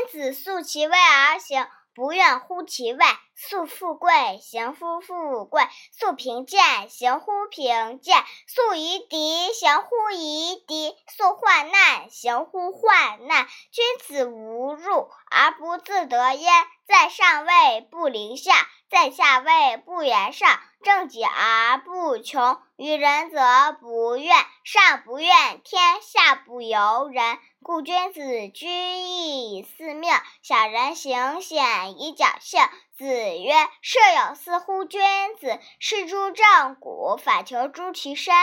君子素其位而行，不愿乎其位；素富贵，行乎富贵；素贫贱，行乎贫贱；素夷狄，行乎夷狄；素患难，行乎患难。君子无入而不自得焉，在上位不临下，在下位不言上。正己而不穷，于人则不怨。上不怨天，下不由人。故君子居易思命，小人行险以侥幸。子曰：“舍有似乎君子，是诸正骨，反求诸其身。”